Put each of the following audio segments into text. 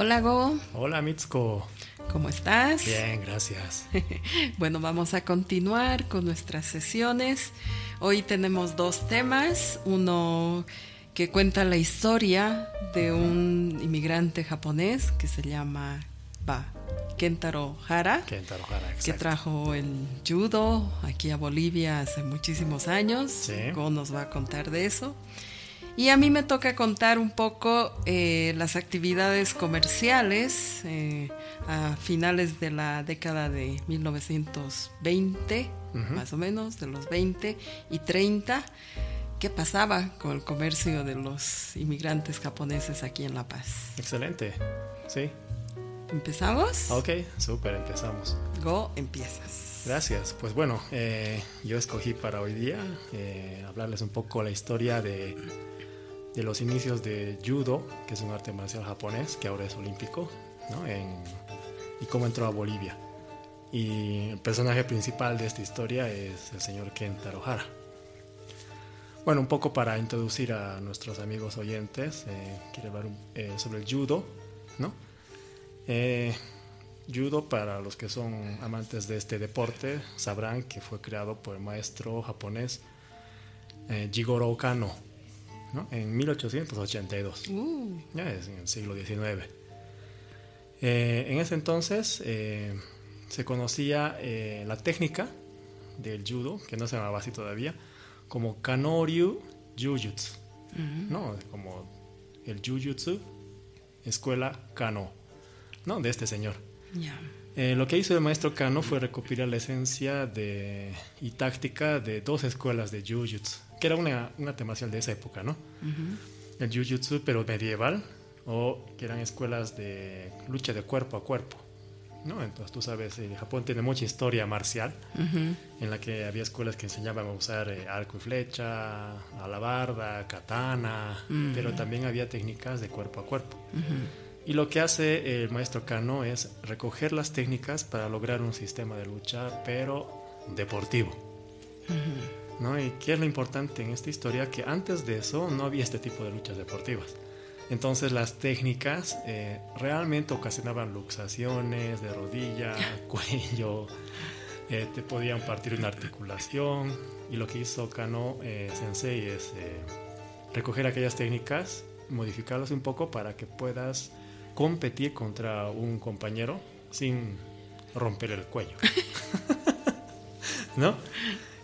Hola Go, Hola Mitsuko. ¿cómo estás? Bien, gracias. Bueno, vamos a continuar con nuestras sesiones. Hoy tenemos dos temas. Uno que cuenta la historia de un inmigrante japonés que se llama Ba, Kentaro Hara, Kentaro Hara, que trajo el judo aquí a Bolivia hace muchísimos años. Sí. Go nos va a contar de eso. Y a mí me toca contar un poco eh, las actividades comerciales eh, a finales de la década de 1920, Ujú. más o menos, de los 20 y 30. ¿Qué pasaba con el comercio de los inmigrantes japoneses aquí en La Paz? Excelente. Sí. ¿Empezamos? Ok, súper, empezamos. Go, empiezas. Gracias. Pues bueno, eh, yo escogí para hoy día eh, hablarles un poco la historia de, de los inicios de judo, que es un arte marcial japonés que ahora es olímpico, ¿no? Y cómo entró a Bolivia. Y el personaje principal de esta historia es el señor Kentaro Hara. Bueno, un poco para introducir a nuestros amigos oyentes, eh, quiero hablar eh, sobre el judo, ¿no? Eh, judo, para los que son amantes de este deporte, sabrán que fue creado por el maestro japonés Jigoro Kano ¿no? en 1882. Uh, Ya es en el siglo XIX. Eh, en ese entonces eh, se conocía eh, la técnica del judo, que no se llamaba así todavía, como Kanoryu Jujutsu. ¿no? Como el Jujutsu, escuela Kano, ¿no? de este señor. Eh, lo que hizo el maestro Kano fue recopilar la esencia de, y táctica de dos escuelas de Jujutsu, que era una, un arte marcial de esa época, ¿no? El Jujutsu, pero medieval, o que eran escuelas de lucha de cuerpo a cuerpo, ¿no? Entonces tú sabes, eh, Japón tiene mucha historia marcial, en la que había escuelas que enseñaban a usar eh, arco y flecha, alabarda, katana, pero también había técnicas de cuerpo a cuerpo. Y lo que hace el maestro Kano es recoger las técnicas para lograr un sistema de lucha, pero deportivo. ¿No? ¿Y qué es lo importante en esta historia? Que antes de eso no había este tipo de luchas deportivas. Entonces las técnicas eh, realmente ocasionaban luxaciones de rodilla, cuello, eh, te podían partir una articulación. Y lo que hizo Kano eh, Sensei es eh, recoger aquellas técnicas, modificarlas un poco para que puedas competir contra un compañero sin romper el cuello. ¿No?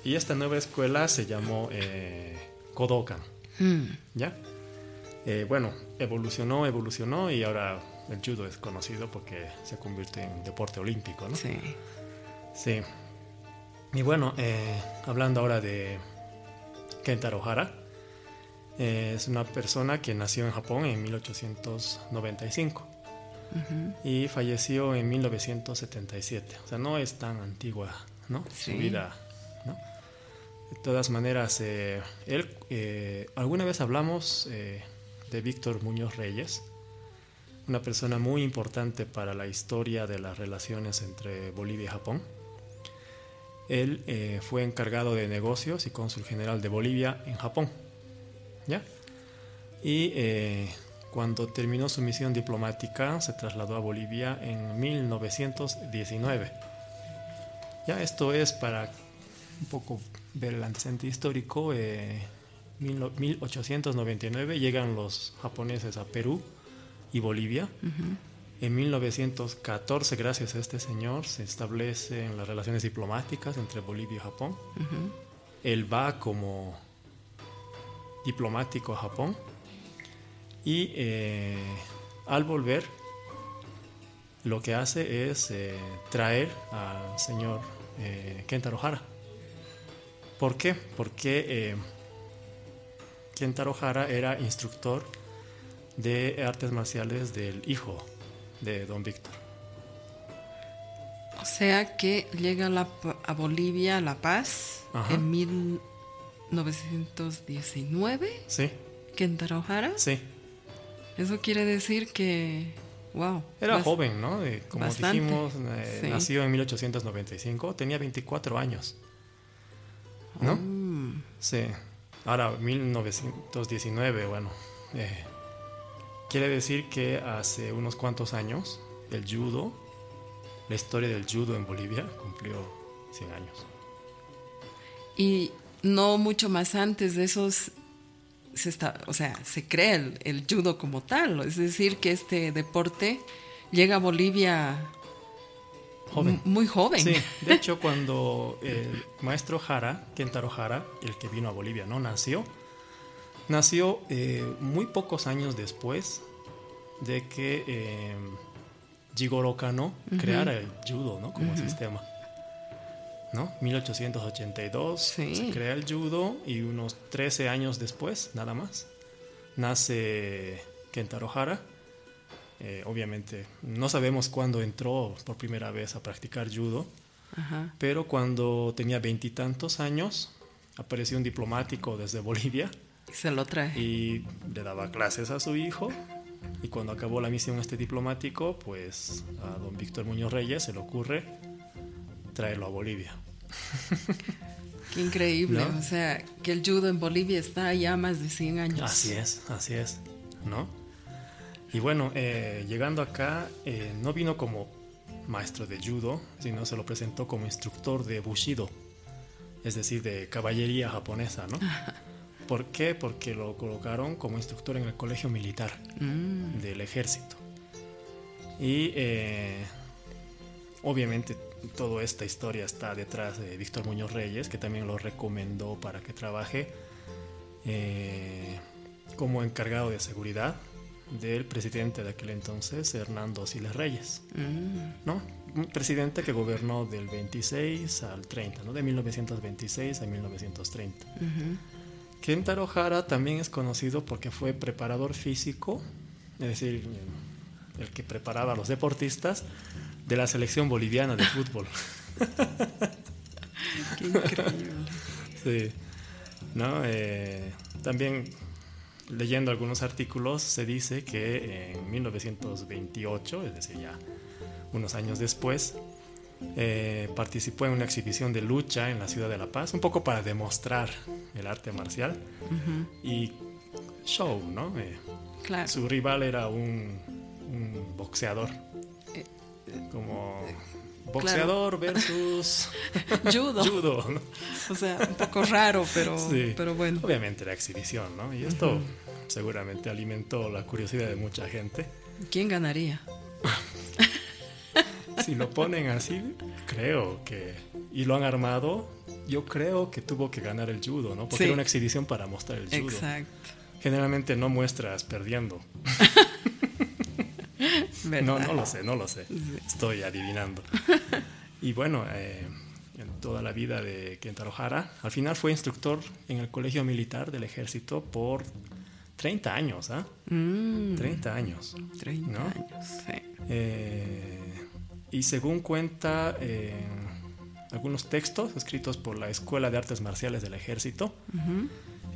Y esta nueva escuela se llamó eh, Kodokan. Mm, ¿Ya? Eh, bueno, evolucionó, evolucionó y ahora el judo es conocido porque se convierte en deporte olímpico, ¿no? sí. Sí. Y bueno, eh, hablando ahora de Kentaro Hara, eh, es una persona que nació en Japón en 1895 y falleció en 1977. O sea, no es tan antigua, ¿no? Sí. Su vida. De todas maneras, eh, él, eh, alguna vez hablamos eh, de Víctor Muñoz Reyes, una persona muy importante para la historia de las relaciones entre Bolivia y Japón. Él fue encargado de negocios y cónsul general de Bolivia en Japón. ¿Ya? Y cuando terminó su misión diplomática se trasladó a Bolivia en 1919. Ya, esto es para un poco ver el antecedente histórico. eh, mil no- 1899 llegan los japoneses a Perú y Bolivia. En 1914, gracias a este señor, se establecen las relaciones diplomáticas entre Bolivia y Japón. Él va como diplomático a Japón y eh, al volver lo que hace es eh, traer al señor eh, Kentaro Hara. ¿Por qué? Porque eh, Kentaro Hara era instructor de artes marciales del hijo de Don Víctor. O sea que llega a, la Pa- a Bolivia, a La Paz, Ajá. en 1919, Sí, Kentaro Hara. sí. Eso quiere decir que, wow. Era joven, ¿no? Eh, como bastante, dijimos, eh, sí. nació en 1895, tenía 24 años. ¿No? Mm, Sí. Ahora, 1919, bueno. eh, Quiere decir que hace unos cuantos años el judo, la historia del judo en Bolivia cumplió 100 años. Y no mucho más antes de esos se está, o sea, se crea el, judo como tal, es decir, que este deporte llega a Bolivia muy joven. Sí, de hecho cuando el maestro Jara, Kentaro Jara, el que vino a Bolivia, no nació, nació eh, muy pocos años después de que eh, Jigoro Kano creara el judo, ¿no? Como sistema. ¿no? 1882 se crea el judo y unos 13 años después, nada más, nace Kentaro Hara. Eh, obviamente no sabemos cuándo entró por primera vez a practicar judo, pero cuando tenía veintitantos años apareció un diplomático desde Bolivia. Se lo trae. Y le daba clases a su hijo. Y cuando acabó la misión este diplomático, pues a don Víctor Muñoz Reyes se le ocurre traerlo a Bolivia. Qué increíble, o sea, que el judo en Bolivia está ya más de 100 años. Así es, así es, ¿no? Y bueno, eh, llegando acá, eh, no vino como maestro de judo, sino se lo presentó como instructor de bushido, es decir, de caballería japonesa, ¿no? ¿Por qué? Porque lo colocaron como instructor en el colegio militar mm. del ejército. Y eh, obviamente toda esta historia está detrás de Víctor Muñoz Reyes, que también lo recomendó para que trabaje eh, como encargado de seguridad del presidente de aquel entonces, Hernando Siles Reyes. Mm. ¿no? Un presidente que gobernó del 26 al 30, ¿no? de 1926 a 1930. Kentaro Hara también es conocido porque fue preparador físico, es decir, el que preparaba a los deportistas de la selección boliviana de fútbol. Qué increíble. Sí. ¿No? Eh, también leyendo algunos artículos se dice que en 1928, es decir, ya unos años después, eh, participó en una exhibición de lucha en la ciudad de La Paz, un poco para demostrar el arte marcial y show, ¿no? Eh, claro. Su rival era un, un boxeador como boxeador versus judo. judo O sea, un poco raro, pero, pero bueno. Obviamente la exhibición, ¿no? Y esto seguramente alimentó la curiosidad de mucha gente. ¿Quién ganaría? si lo ponen así, creo que... Y lo han armado, yo creo que tuvo que ganar el judo, ¿no? Porque era una exhibición para mostrar el judo. Exacto. Generalmente no muestras perdiendo. No, no lo sé, no lo sé. Estoy adivinando. Y bueno, eh, en toda la vida de Kentaro Hara, al final fue instructor en el Colegio Militar del Ejército por 30 años, ¿ah? 30 mm. años. 30 años, sí. Eh, y según cuenta eh, algunos textos escritos por la Escuela de Artes Marciales del Ejército,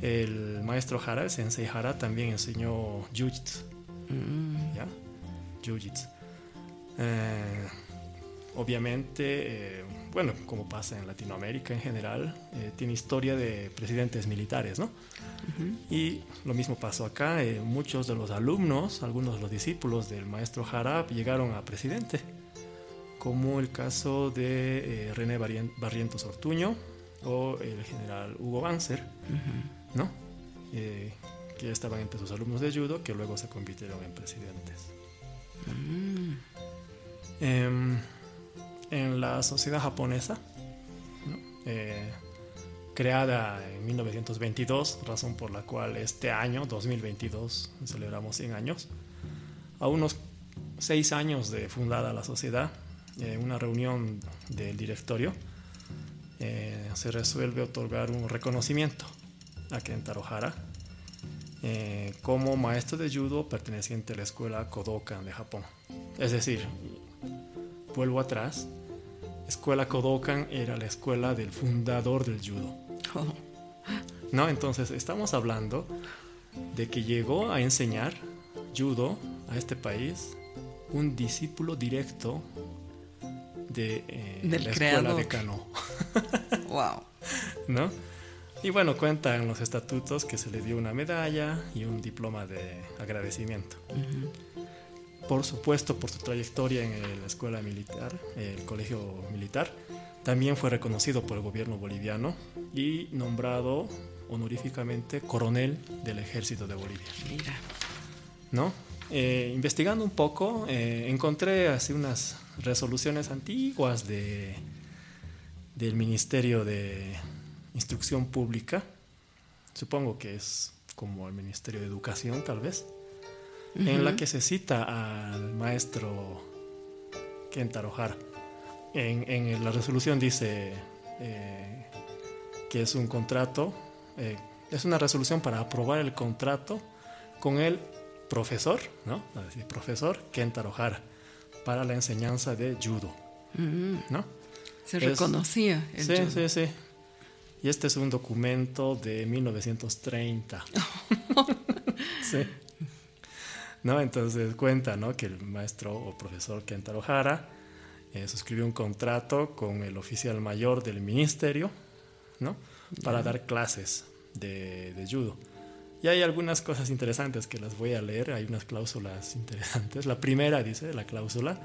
el maestro Hara, el sensei Hara, también enseñó jiu-jitsu. Mm. ¿Ya? Jiu-jitsu. Eh, obviamente, eh, bueno, como pasa en Latinoamérica en general, eh, tiene historia de presidentes militares, ¿no? Y lo mismo pasó acá, muchos de los alumnos, algunos de los discípulos del maestro Harap llegaron a presidente, como el caso de René Barrientos Ortuño o el general Hugo Banzer, ¿no? que estaban entre sus alumnos de judo, que luego se convirtieron en presidentes. Mm. En la sociedad japonesa, eh, creada en 1922, razón por la cual este año, 2022, celebramos 100 años, a unos 6 años de fundada la sociedad, en una reunión del directorio, eh, se resuelve otorgar un reconocimiento a Kentaro Hara eh, como maestro de judo perteneciente a la escuela Kodokan de Japón. Es decir, vuelvo atrás, escuela Kodokan era la escuela del fundador del judo. Oh. ¿No? Entonces estamos hablando de que llegó a enseñar judo a este país un discípulo directo de eh, la escuela de Kano. wow. ¿No? Y bueno, cuentan los estatutos que se le dio una medalla y un diploma de agradecimiento. Por supuesto, por su trayectoria en la escuela militar, el colegio militar, también fue reconocido por el gobierno boliviano y nombrado honoríficamente coronel del ejército de Bolivia. Mira. ¿No? Eh, investigando un poco, eh, encontré así unas resoluciones antiguas de, del Ministerio de Instrucción Pública. Supongo que es como el Ministerio de Educación, tal vez, en la que se cita al maestro Kentaro Hara. En, la resolución dice eh, que es un contrato, es una resolución para aprobar el contrato con el profesor, ¿no? Decir, profesor Kentaro Hara para la enseñanza de judo. ¿no? Se reconocía el sí, Sí, sí, Y este es un documento de 1930. sí. ¿No? Entonces cuenta, ¿no? Que el maestro o profesor Kentaro Hara eh, suscribió un contrato con el oficial mayor del ministerio, ¿no? Para dar clases de, de judo. Y hay algunas cosas interesantes que las voy a leer, hay unas cláusulas interesantes. La primera dice, la cláusula,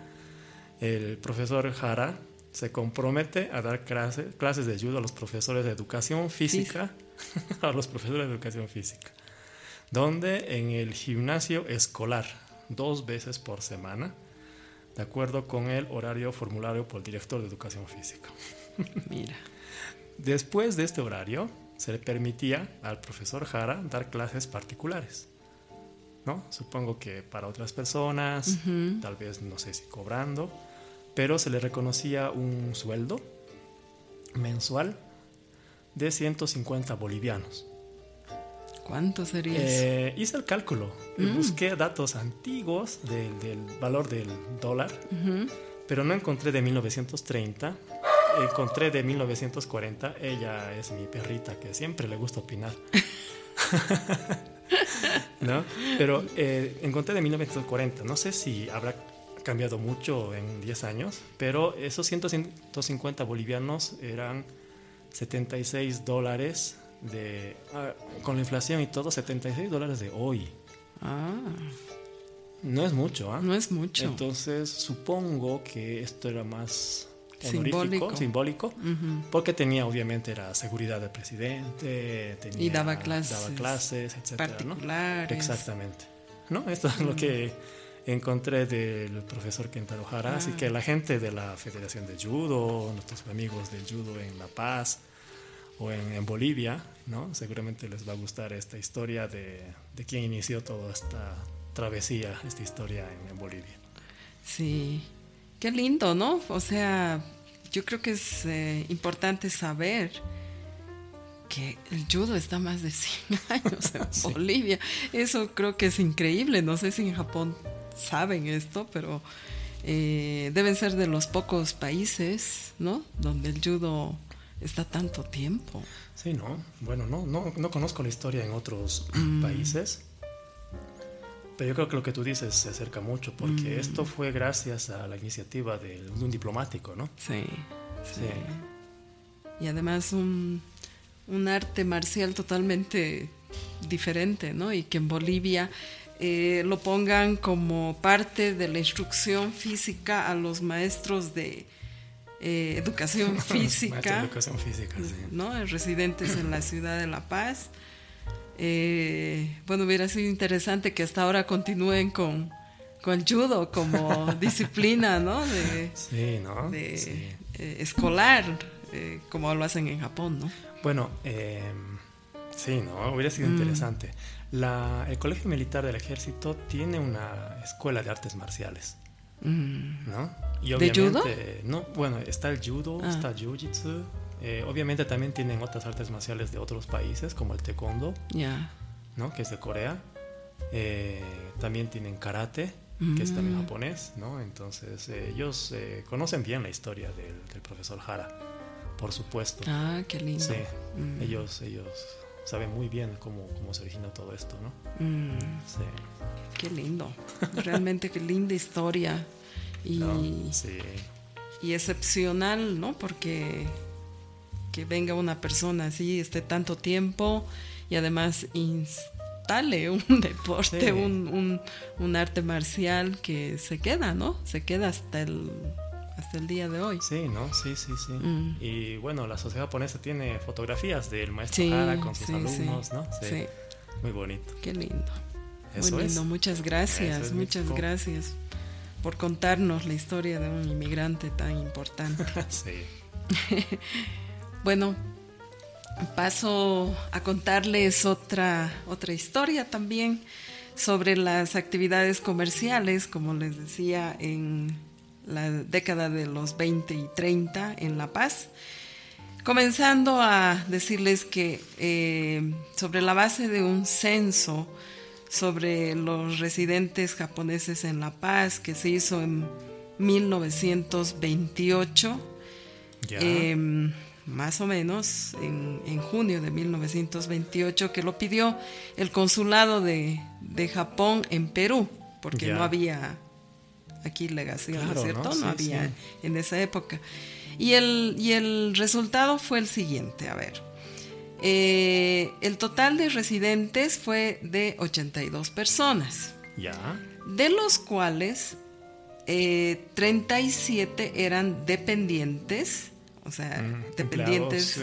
el profesor Jara se compromete a dar clases de judo a los profesores de educación física, a los profesores de educación física, donde en el gimnasio escolar, dos veces por semana, de acuerdo con el horario formulario por el director de educación física. Mira. Después de este horario, se le permitía al profesor Jara dar clases particulares. ¿no? Supongo que para otras personas, tal vez no sé si cobrando, pero se le reconocía un sueldo mensual de 150 bolivianos. ¿Cuánto sería eh, Hice el cálculo, mm. busqué datos antiguos del valor del dólar, pero no encontré de 1930 encontré de 1940. Ella es mi perrita que siempre le gusta opinar. ¿No? Pero eh, encontré de 1940. No sé si habrá cambiado mucho en 10 años, pero esos 150 bolivianos eran 76 dólares de. Ah, con la inflación y todo, 76 dólares de hoy. Ah. No es mucho, ¿ah? No es mucho. Entonces supongo que esto era más simbólico, simbólico porque tenía obviamente la seguridad del presidente, tenía, y daba clases, daba clases etcétera, particulares. Exactamente. ¿no? Esto es lo que encontré del profesor Kentaro Hara, así ah. que la gente de la Federación de Judo, nuestros amigos del judo en La Paz o en, Bolivia, ¿no? seguramente les va a gustar esta historia de, de quién inició toda esta travesía, esta historia en Bolivia. Sí, qué lindo, ¿no? O sea, yo creo que es eh, importante saber que el judo está más de 100 años en Bolivia. Eso creo que es increíble. No sé si en Japón saben esto, pero eh, deben ser de los pocos países, ¿no? Donde el judo está tanto tiempo. Sí, no. Bueno, no, no, no conozco la historia en otros mm. países. Pero yo creo que lo que tú dices se acerca mucho, porque mm. esto fue gracias a la iniciativa de, un diplomático, ¿no? Sí, sí. Y además un, un, arte marcial totalmente diferente, ¿no? Y que en Bolivia eh, lo pongan como parte de la instrucción física a los maestros de eh, educación física. educación física, sí. ¿no? Residentes en la ciudad de La Paz. Eh, bueno, hubiera sido interesante que hasta ahora continúen con, con el judo como disciplina, ¿no? De, sí, ¿no? De, eh, escolar, eh, como lo hacen en Japón, ¿no? Bueno, sí, ¿no? Hubiera sido mm. interesante. La, el Colegio Militar del Ejército tiene una escuela de artes marciales, mm. ¿no? Y ¿De judo? No, bueno, está el judo, ah. está jiu-jitsu, eh, obviamente también tienen otras artes marciales de otros países, como el taekwondo, ¿no? que es de Corea. Eh, también tienen karate, que es también mm. japonés. ¿no? Entonces eh, ellos conocen bien la historia del, profesor Hara, por supuesto. Ah, qué lindo. Sí, mm. ellos, ellos saben muy bien cómo, cómo se origina todo esto. ¿no? Mm. Sí. Qué lindo. Realmente qué linda historia. Y, sí. y excepcional, ¿no? Porque que venga una persona así, esté tanto tiempo y además instale un deporte, un, un, arte marcial que se queda, ¿no? Se queda hasta el hasta el día de hoy. Sí, ¿no? Sí, sí, sí. Mm. Y bueno, la sociedad japonesa tiene fotografías del maestro Hara con sus alumnos, ¿no? Sí. Muy bonito. Qué lindo. Muy lindo, muchas gracias, muchas gracias por contarnos la historia de un inmigrante tan importante. sí. bueno, paso a contarles otra, otra historia también sobre las actividades comerciales, como les decía, en la década de los 20 y 30 en La Paz. Comenzando a decirles que eh, sobre la base de un censo sobre los residentes japoneses en La Paz que se hizo en 1928, em, más o menos en, junio de 1928, que lo pidió el consulado de, Japón en Perú, porque no había aquí legación, ¿cierto? No, había en esa época. Y el, y el resultado fue el siguiente, a ver. Eh, el total de residentes fue de 82 personas. Ya. De los cuales 37 eh, eran dependientes, o sea, dependientes,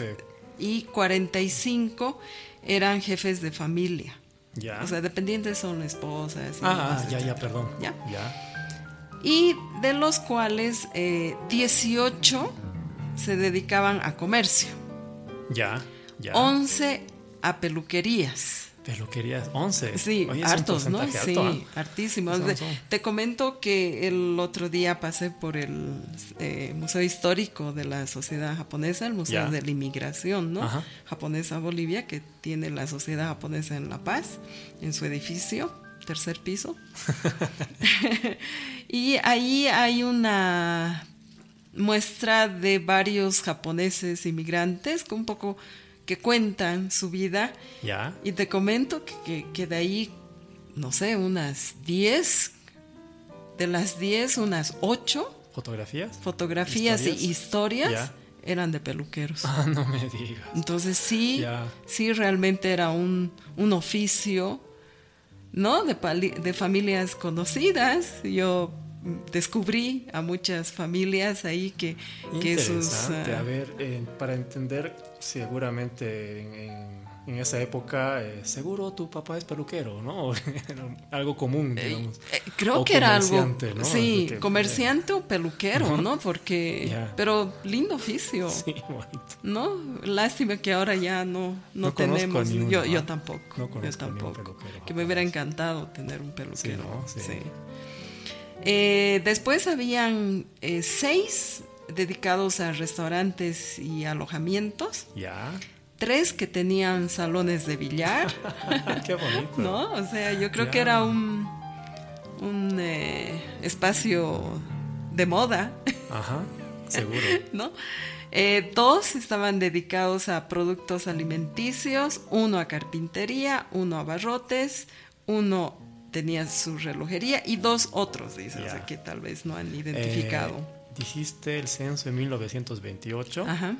y 45 eran jefes de familia. Ya. O sea, dependientes son esposas. ah, ya, ya, perdón. ¿Ya? Y de los cuales 18 eh, se dedicaban a comercio. Ya. 11 a peluquerías. Peluquerías, 11. Sí, hartos, ¿no? Sí, hartísimos. Te comento que el otro día pasé por el eh, Museo Histórico de la Sociedad Japonesa, el Museo de la Inmigración, ¿no? Japonesa Bolivia, que tiene la Sociedad Japonesa en La Paz, en su edificio, tercer piso. y ahí hay una muestra de varios japoneses inmigrantes, con un poco que cuentan su vida. Ya. Y te comento que, que, de ahí, no sé, unas 10, de las 10, unas 8. ¿Fotografías? Fotografías y historias. Eran de peluqueros. Ah, no me digas. Entonces sí, sí realmente era un, un oficio, ¿no? De, de familias conocidas. Yo descubrí a muchas familias ahí que, que sus... Uh, a ver, eh, para entender seguramente en, en, esa época, eh, seguro tu papá es peluquero, ¿no? algo común, eh, digamos. creo que era algo... Sí, comerciante o peluquero, ¿no? Porque... Pero lindo oficio. Sí, bonito. ¿No? Lástima que ahora ya no, no, tenemos... yo, yo tampoco. yo tampoco. Que me hubiera encantado tener un peluquero. sí. Eh, después habían eh, seis dedicados a restaurantes y alojamientos. Ya. Tres que tenían salones de billar. Qué bonito. ¿No? O sea, yo creo que era un, un eh, espacio de moda. Ajá, seguro. ¿No? dos estaban dedicados a productos alimenticios, uno a carpintería, uno a barrotes, uno tenía su relojería y dos otros, dice, o sea, que tal vez no han identificado. Eh, dijiste el censo de 1928, Ajá.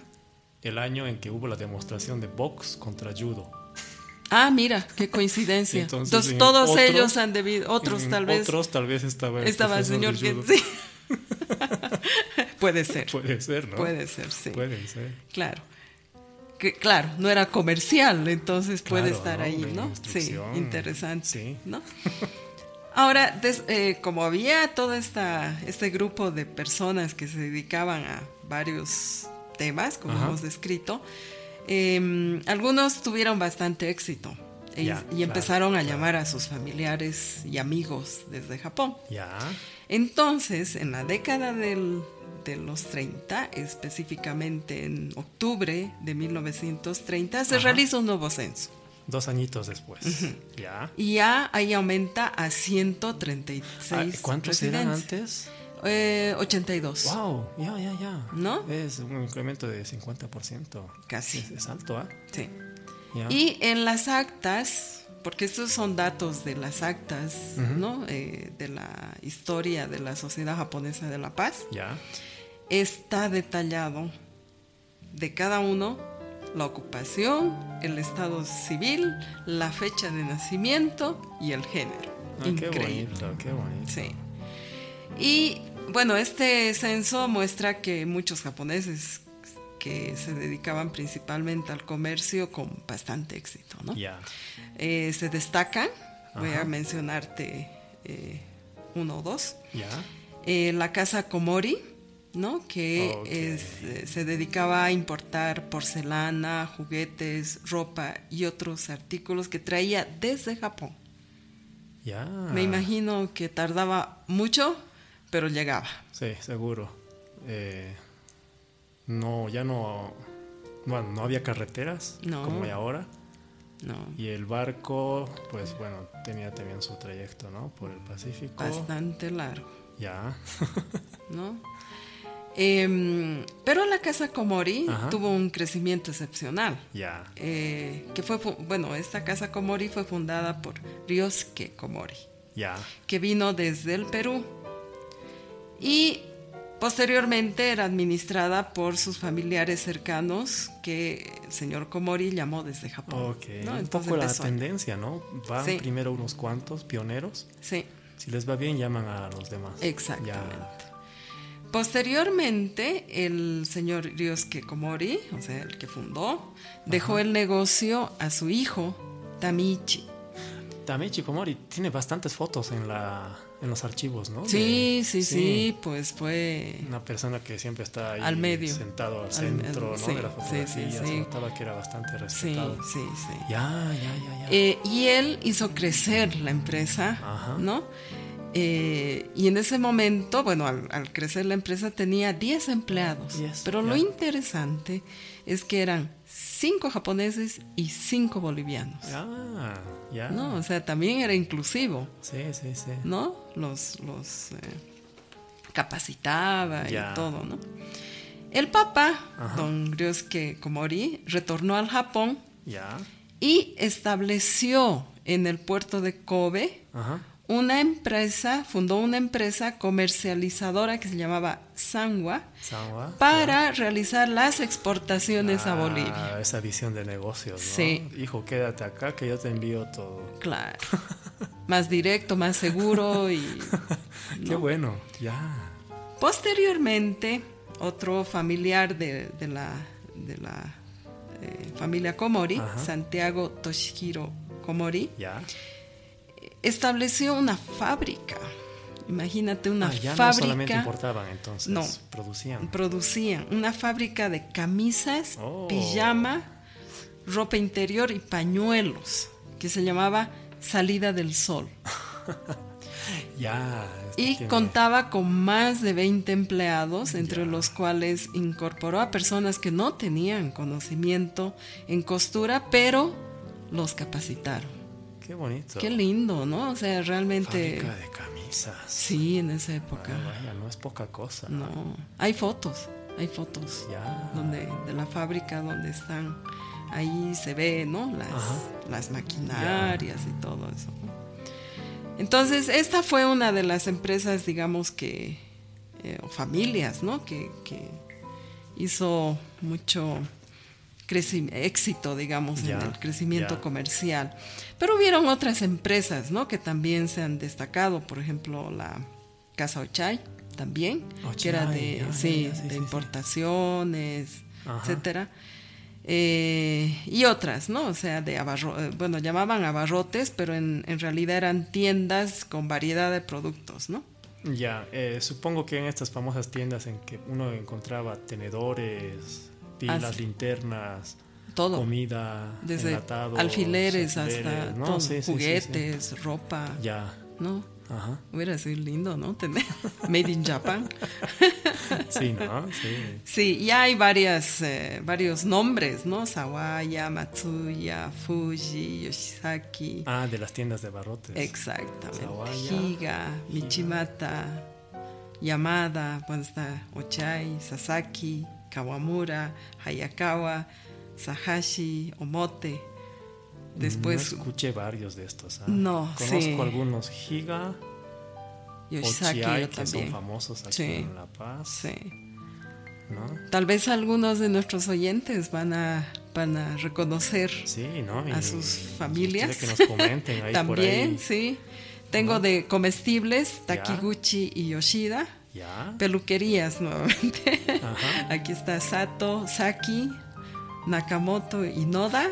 el año en que hubo la demostración de box contra judo. Ah, mira, qué coincidencia. Entonces, todos ellos han debido, otros tal vez. Otros tal vez estaba el, estaba el señor que sí. Puede ser. Puede ser, ¿no? Puede ser, sí. Puede ser. Claro claro, no era comercial, entonces puede estar ahí, ¿no? Sí, interesante, ¿no? Ahora, eh, como había todo esta, este grupo de personas que se dedicaban a varios temas, como hemos descrito, em, algunos tuvieron bastante éxito y, empezaron a llamar a sus familiares y amigos desde Japón. Ya. Entonces, en la década del de los 30, específicamente en octubre de 1930, se realiza un nuevo censo. Dos añitos después. Ya. Y ya ahí aumenta a 136. Ah, ¿Cuántos eran antes? Eh, 82. ¡Wow! Ya, ya, ya. ¿No? Es un incremento de 50%. Casi. Es, alto, ¿ah? Sí. Y en las actas, porque estos son datos de las actas, ¿no? Eh, de la historia de la Sociedad Japonesa de la Paz. Ya está detallado de cada uno la ocupación, el estado civil, la fecha de nacimiento y el género. Ah, qué bonito, qué bonito. Sí. Y bueno, este censo muestra que muchos japoneses que se dedicaban principalmente al comercio con bastante éxito, ¿no? Ya. Eh, se destacan, voy Ajá. a mencionarte eh, uno o dos. Ya. Eh, la casa Komori, ¿no? que Ok. es, eh, se dedicaba a importar porcelana, juguetes, ropa y otros artículos que traía desde Japón. Ya. Me imagino que tardaba mucho, pero llegaba. Sí, seguro. Eh, no, ya no. Bueno, no había carreteras No. como hay ahora. No, Y el barco, pues bueno, tenía también su trayecto, ¿no? Por el Pacífico. bastante largo, Ya. ¿no? Em, pero la casa Komori Ajá. tuvo un crecimiento excepcional. ya. eh, que fue, fu- bueno, esta casa Komori fue fundada por Ryosuke Komori. Ya. que vino desde el Perú y posteriormente era administrada por sus familiares cercanos que el señor Komori llamó desde Japón. Ok. ¿no? Un poco la tendencia, ¿no? Van Sí. primero unos cuantos pioneros. Sí, Si les va bien, llaman a los demás. exactamente. Ya. Posteriormente, el señor Ryosuke Komori, o sea, el que fundó, dejó el negocio a su hijo, Tamichi. También Chikomori tiene bastantes fotos en, la, en los archivos, ¿no? Sí, De- sí, sí, pues fue Una persona que siempre está ahí Al medio. sentado al centro, al- ¿no? sí, de la sí, fotografía. sí, Se sí. notaba que era bastante Sí, respetado. sí, sí. Ya, ya, ya, ya. Eh, y él hizo crecer la empresa, Ajá. ¿no? Eh, y en ese momento, bueno, al, al crecer la empresa tenía 10 empleados. 10, pero lo interesante es que eran 5 japoneses y 5 bolivianos. Ah, ya. ¿No? O sea, también era inclusivo, Sí, sí, sí. ¿no? Los, los eh, capacitaba y todo, ¿no? El Papa, Ajá. don Ryosuke Komori, retornó al Japón y estableció en el puerto de Kobe Ajá. Una empresa, fundó una empresa comercializadora que se llamaba Sanwa. para realizar las exportaciones a Ah, Bolivia. Esa visión de negocios, ¿no? Sí. Hijo, quédate acá que yo te envío todo. Claro. Más directo, más seguro y Qué bueno. Ya. posteriormente otro familiar de, de la, de la eh, familia Komori, Ajá. Santiago Toshihiro Komori, Ya. Estableció una fábrica. Imagínate una Ah, ya no fábrica. solamente importaban entonces, No. producían. producían una fábrica de camisas, Oh. pijama, ropa interior y pañuelos que se llamaba Salida del Sol. Ya. Y tiene- contaba con más de 20 empleados, entre los cuales incorporó a personas que no tenían conocimiento en costura, pero los capacitaron. Qué bonito. Qué lindo, ¿no? O sea, realmente... Fábrica de camisas. Sí, en esa época. Ah, vaya, no es poca cosa. No, hay fotos, hay fotos Ya. donde de la fábrica donde están ahí se ve, ¿no? Las, Ajá. las maquinarias y todo eso. Entonces, esta fue una de las empresas, digamos que, eh, o familias, ¿no? Que, que hizo mucho éxito, digamos, en el crecimiento comercial. Pero hubieron otras empresas, ¿no? Que también se han destacado, por ejemplo, la Casa Ochay, también, que era de, sí, de sí, importaciones, etcétera. Eh, y otras, ¿no? O sea, de abarro eh, bueno, llamaban abarrotes, pero en, en realidad eran tiendas con variedad de productos, ¿no? Ya, eh, supongo que en estas famosas tiendas en que uno encontraba tenedores, pilas, Ah, sí. linternas, Todo. comida, Desde enlatados, alfileres, alfileres, hasta ¿no? todo, Sí, sí, sí, sí. juguetes, ropa, Ya, ¿no? ajá. Hubiera sido lindo, ¿no? Tener Made in Japan. Sí, ¿no? Sí. Sí, ya hay varias, eh, varios nombres, ¿no? Sawaya, Matsuya, Fuji, Yoshizaki. Ah, de las tiendas de barrotes. Exactamente. Sawaya, Higa, Michimata, Yamada, bueno, está Ochai, Sasaki, Kawamura, Hayakawa, Sahashi, Omote. Después No escuché varios de estos. ¿ah? No, Conozco sí. algunos Higa, Yoshizaki Ochiai, que son famosos aquí Sí. en La Paz. Sí. Tal vez algunos de nuestros oyentes van a, van a reconocer a sus familias. Que nos comenten ahí También, sí. Tengo de comestibles Takiguchi y Yoshida. Peluquerías nuevamente. Aquí está Sato, Saki, Nakamoto y Noda.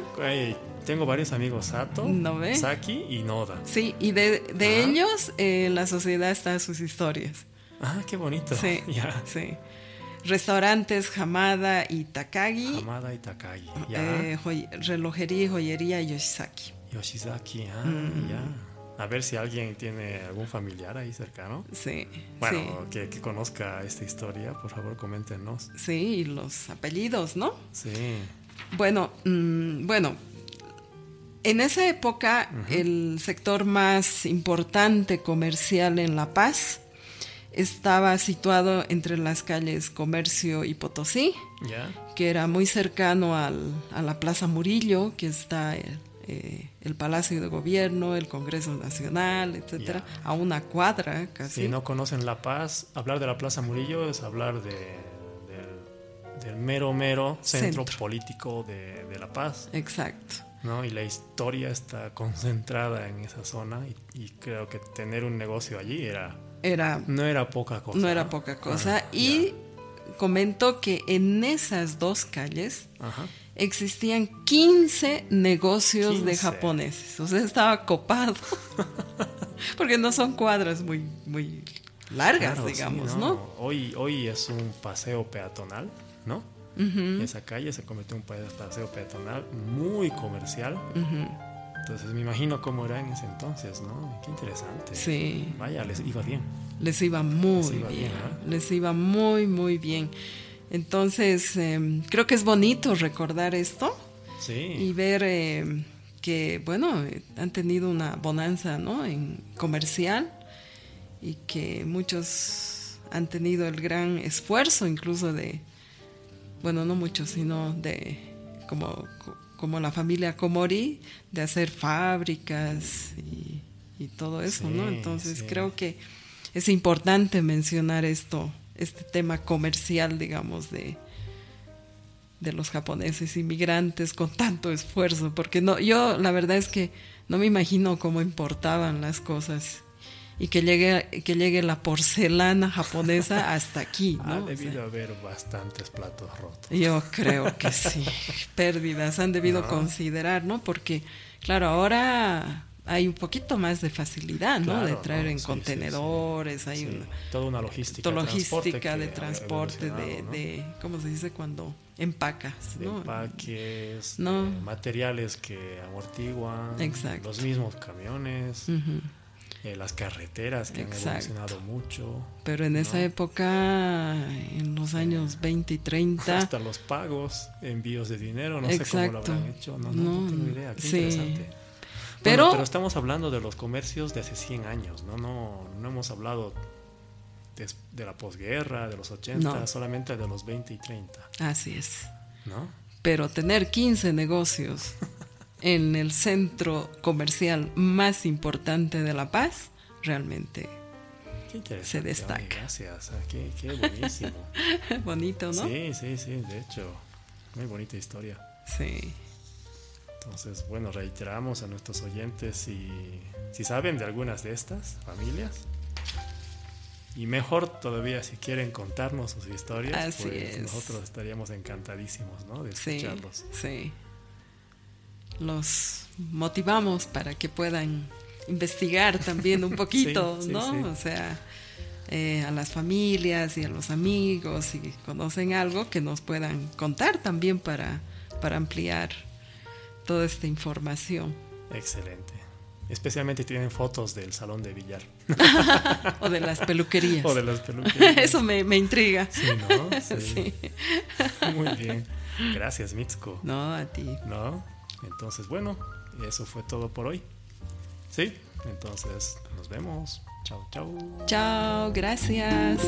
tengo varios amigos Sato, Saki y Noda. Sí, y de, de ellos en eh, la sociedad están sus historias. Ah, qué bonito. Sí, sí. Restaurantes Hamada y Takagi. Hamada y Takagi. Eh, relojería y joyería Yoshizaki. Yoshizaki, ah, mm. ya. A ver si alguien tiene algún familiar ahí cercano. Sí. Bueno, Que, conozca esta historia, por favor, coméntenos. Sí, y los apellidos, ¿no? Sí. Bueno, mm, bueno. En esa época, el sector más importante comercial en La Paz estaba situado entre las calles Comercio y Potosí, que era muy cercano al, a la Plaza Murillo, que está eh, el Palacio de Gobierno, el Congreso Nacional, etcétera, a una cuadra casi. Si no conocen La Paz, hablar de la Plaza Murillo es hablar de, del, mero, mero centro, político de, La Paz. Exacto. ¿no? Y la historia está concentrada en esa zona y creo que tener un negocio allí era era... No era poca cosa. No era poca cosa. y comento que en esas dos calles existían 15 negocios de japoneses. O sea, estaba copado. Porque no son cuadras muy, muy largas, digamos, ¿no? Hoy, hoy es un paseo peatonal, ¿no? Esa calle se convirtió en un paseo peatonal muy comercial. Entonces me imagino cómo era en ese entonces, ¿no? Qué interesante. Sí. Vaya, les iba bien. Les iba muy bien. Les iba muy, muy bien. Entonces, em, creo que es bonito recordar esto. Sí. Y ver em, que, bueno, han tenido una bonanza, ¿no? En comercial y que muchos han tenido el gran esfuerzo incluso de, bueno, no muchos, sino de como como la familia Komori, de hacer fábricas y, todo eso, ¿no? Entonces creo que es importante mencionar esto, este tema comercial, digamos, de, de los japoneses inmigrantes con tanto esfuerzo, porque no, yo la verdad es que no me imagino cómo importaban las cosas y que llegue, que llegue la porcelana japonesa hasta aquí. ¿no? Ha debido haber bastantes platos rotos. Yo creo que sí, pérdidas han debido considerar, ¿no? Porque, claro, ahora hay un poquito más de facilidad, ¿no? De traer en contenedores, hay una, toda una logística, logística de transporte, de, de, ¿cómo se dice? Cuando empacas, ¿no? Empaques, ¿no? materiales que amortiguan, los mismos camiones. Eh, las carreteras que han evolucionado mucho. Pero en esa época, en los años 20 y 30... Hasta los pagos, envíos de dinero, no sé cómo lo habrán hecho, no, no, tengo idea, qué interesante. Pero, pero estamos hablando de los comercios de hace 100 años, no, no, no hemos hablado de, la posguerra, de los 80, solamente de los 20 y 30. Así es. ¿No? Pero tener 15 negocios en el centro comercial más importante de La Paz, realmente se destaca. gracias, ah, qué, qué buenísimo. Bonito, ¿no? Sí, sí, sí, de hecho, muy bonita historia. Sí. Entonces, bueno, reiteramos a nuestros oyentes si, si saben de algunas de estas familias. Y mejor todavía si quieren contarnos sus historias, pues nosotros estaríamos encantadísimos, ¿no? De escucharlos. Sí, sí los motivamos para que puedan investigar también un poquito, ¿no? O sea, eh, a las familias y a los amigos, si conocen algo, que nos puedan contar también para, para ampliar toda esta información. Excelente. Especialmente tienen fotos del salón de billar. o de las peluquerías. O de las peluquerías. Eso me, me intriga. Sí, ¿no? Sí. Muy bien. Gracias, Mitsuko. No, a ti. ¿No? Entonces, bueno, eso fue todo por hoy. Sí, entonces nos vemos. Chao, chao. Chao, gracias.